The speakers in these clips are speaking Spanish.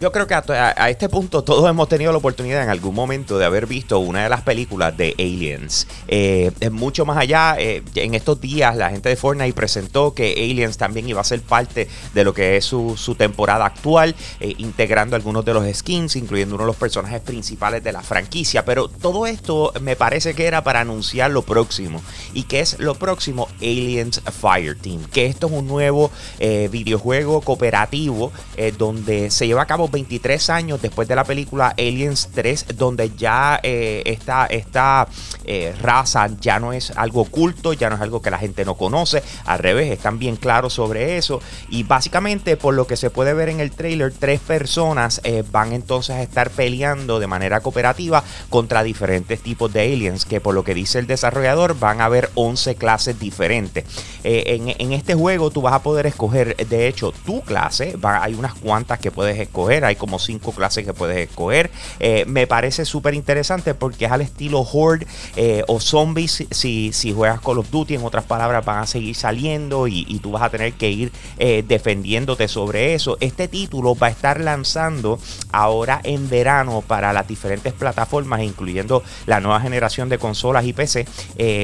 Yo creo que a, este punto todos hemos tenido la oportunidad en algún momento de haber visto una de las películas de Aliens. Eh, mucho más allá, eh, en estos días la gente de Fortnite presentó que Aliens también iba a ser parte de lo que es su, temporada actual, eh, integrando algunos de los skins, incluyendo uno de los personajes principales de la franquicia. Pero todo esto me parece que era para anunciar lo próximo. ¿Y qué es lo próximo? Aliens Fireteam. Que esto es un nuevo videojuego cooperativo donde se lleva a cabo 23 años después de la película Aliens 3, donde ya eh, esta, esta eh, raza ya no es algo oculto, ya no es algo que la gente no conoce, al revés, están bien claros sobre eso. Y básicamente, por lo que se puede ver en el trailer, tres personas eh, van entonces a estar peleando de manera cooperativa contra diferentes tipos de aliens, que por lo que dice el desarrollador van a haber 11 clases diferentes. En, en, este juego tú vas a poder escoger, de hecho, tu clase, hay unas cuantas que puedes escoger hay como cinco clases que puedes escoger. Eh, me parece súper interesante porque es al estilo Horde eh, o Zombies. Si, si juegas Call of Duty, en otras palabras, van a seguir saliendo y, tú vas a tener que ir eh, defendiéndote sobre eso. Este título va a estar lanzando ahora en verano para las diferentes plataformas, incluyendo la nueva generación de consolas y PC.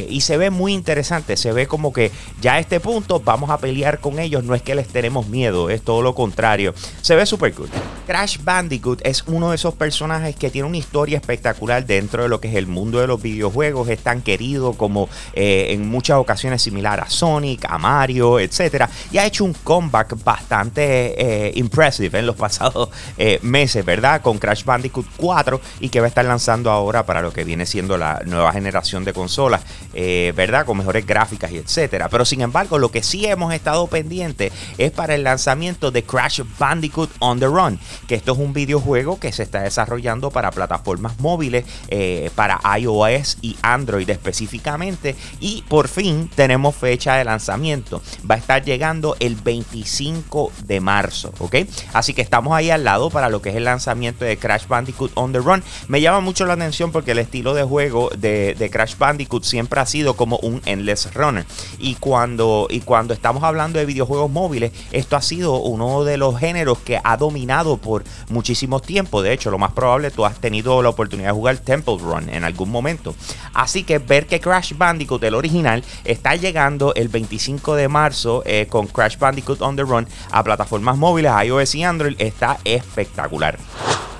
y se ve muy interesante. Se ve como que ya a este punto vamos a pelear con ellos. No es que les tenemos miedo, es todo lo contrario. Se ve súper cool. Crash Bandicoot es uno de esos personajes que tiene una historia espectacular dentro de lo que es el mundo de los videojuegos. Es tan querido como eh, en muchas ocasiones similar a Sonic, a Mario, etc. Y ha hecho un comeback bastante eh, impressive en los pasados eh, meses, ¿verdad? Con Crash Bandicoot 4 y que va a estar lanzando ahora para lo que viene siendo la nueva generación de consolas, ¿verdad? Con mejores gráficas y etcétera. Pero sin embargo, lo que sí hemos estado pendiente es para el lanzamiento de Crash Bandicoot on the Run que esto es un videojuego que se está desarrollando para plataformas móviles, eh, para iOS y Android específicamente. Y por fin tenemos fecha de lanzamiento. Va a estar llegando el 25 de marzo, ¿ok? Así que estamos ahí al lado para lo que es el lanzamiento de Crash Bandicoot On The Run. Me llama mucho la atención porque el estilo de juego de, Crash Bandicoot siempre ha sido como un endless runner. Y cuando, y cuando estamos hablando de videojuegos móviles, esto ha sido uno de los géneros que ha dominado por muchísimo tiempo. De hecho, lo más probable tú has tenido la oportunidad de jugar Temple Run en algún momento. Así que ver que Crash Bandicoot, el original, está llegando el 25 de marzo eh, con Crash Bandicoot on the Run a plataformas móviles, iOS y Android, está espectacular.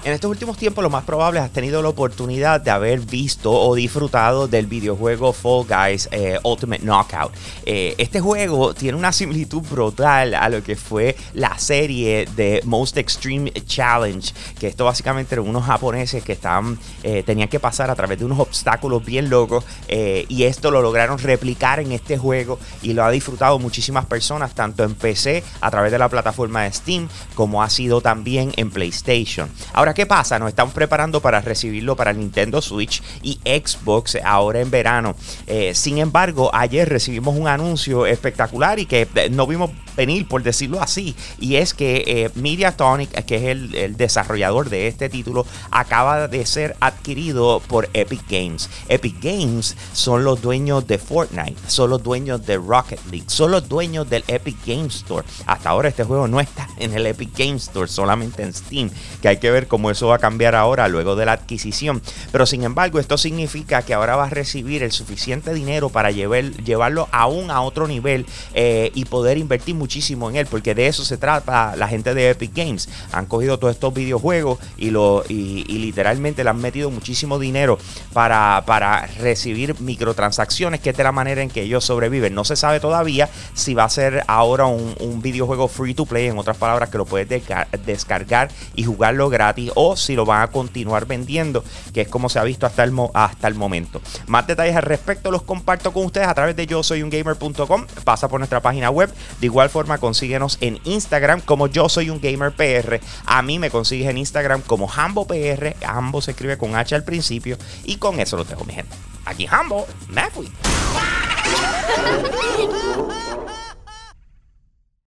En estos últimos tiempos, lo más probable has tenido la oportunidad de haber visto o disfrutado del videojuego Fall Guys eh, Ultimate Knockout. Eh, este juego tiene una similitud brutal a lo que fue la serie de Most Extreme Challenge, que esto básicamente eran unos japoneses que estaban, eh, tenían que pasar a través de unos obstáculos bien locos y esto lo lograron replicar en este juego y lo ha disfrutado muchísimas personas, tanto en PC a través de la plataforma de Steam como ha sido también en PlayStation. Ahora, ¿qué pasa? Nos estamos preparando para recibirlo para Nintendo Switch y Xbox ahora en verano. Eh, sin embargo, ayer recibimos un anuncio espectacular y que eh, no vimos venir, por decirlo así. Y es que eh, Mediatonic, que es el, desarrollador de este título, acaba de ser adquirido por Epic Games. Epic Games son los dueños de Fortnite, son los dueños de Rocket League, son los dueños del Epic Games Store. Hasta ahora este juego no está en el Epic Games Store, solamente en Steam, que hay que ver cómo eso va a cambiar ahora luego de la adquisición. Pero sin embargo, esto significa que ahora va a recibir el suficiente dinero para llevarlo aún a otro nivel eh, y poder invertir muchísimo en él, porque de eso se trata la gente de Epic Games. Han cogido todos estos videojuegos y, lo, y, literalmente le han metido muchísimo dinero para, para recibir microtransacciones, que es la manera en que ellos sobreviven. No se sabe todavía si va a ser ahora un videojuego free to play, en otras palabras, que lo puedes descargar y jugarlo gratis o si lo van a continuar vendiendo, que es como se ha visto hasta el, hasta el momento. Más detalles al respecto los comparto con ustedes a través de yo soy un gamer.com. Pasa por nuestra página web. De igual forma, consíguenos en Instagram como yo soy un gamer PR. A mí me consigues en Instagram como Hambo PR. Hambo se escribe con H al principio. Y con eso lo dejo, mi gente. Aquí Hambo, me fui.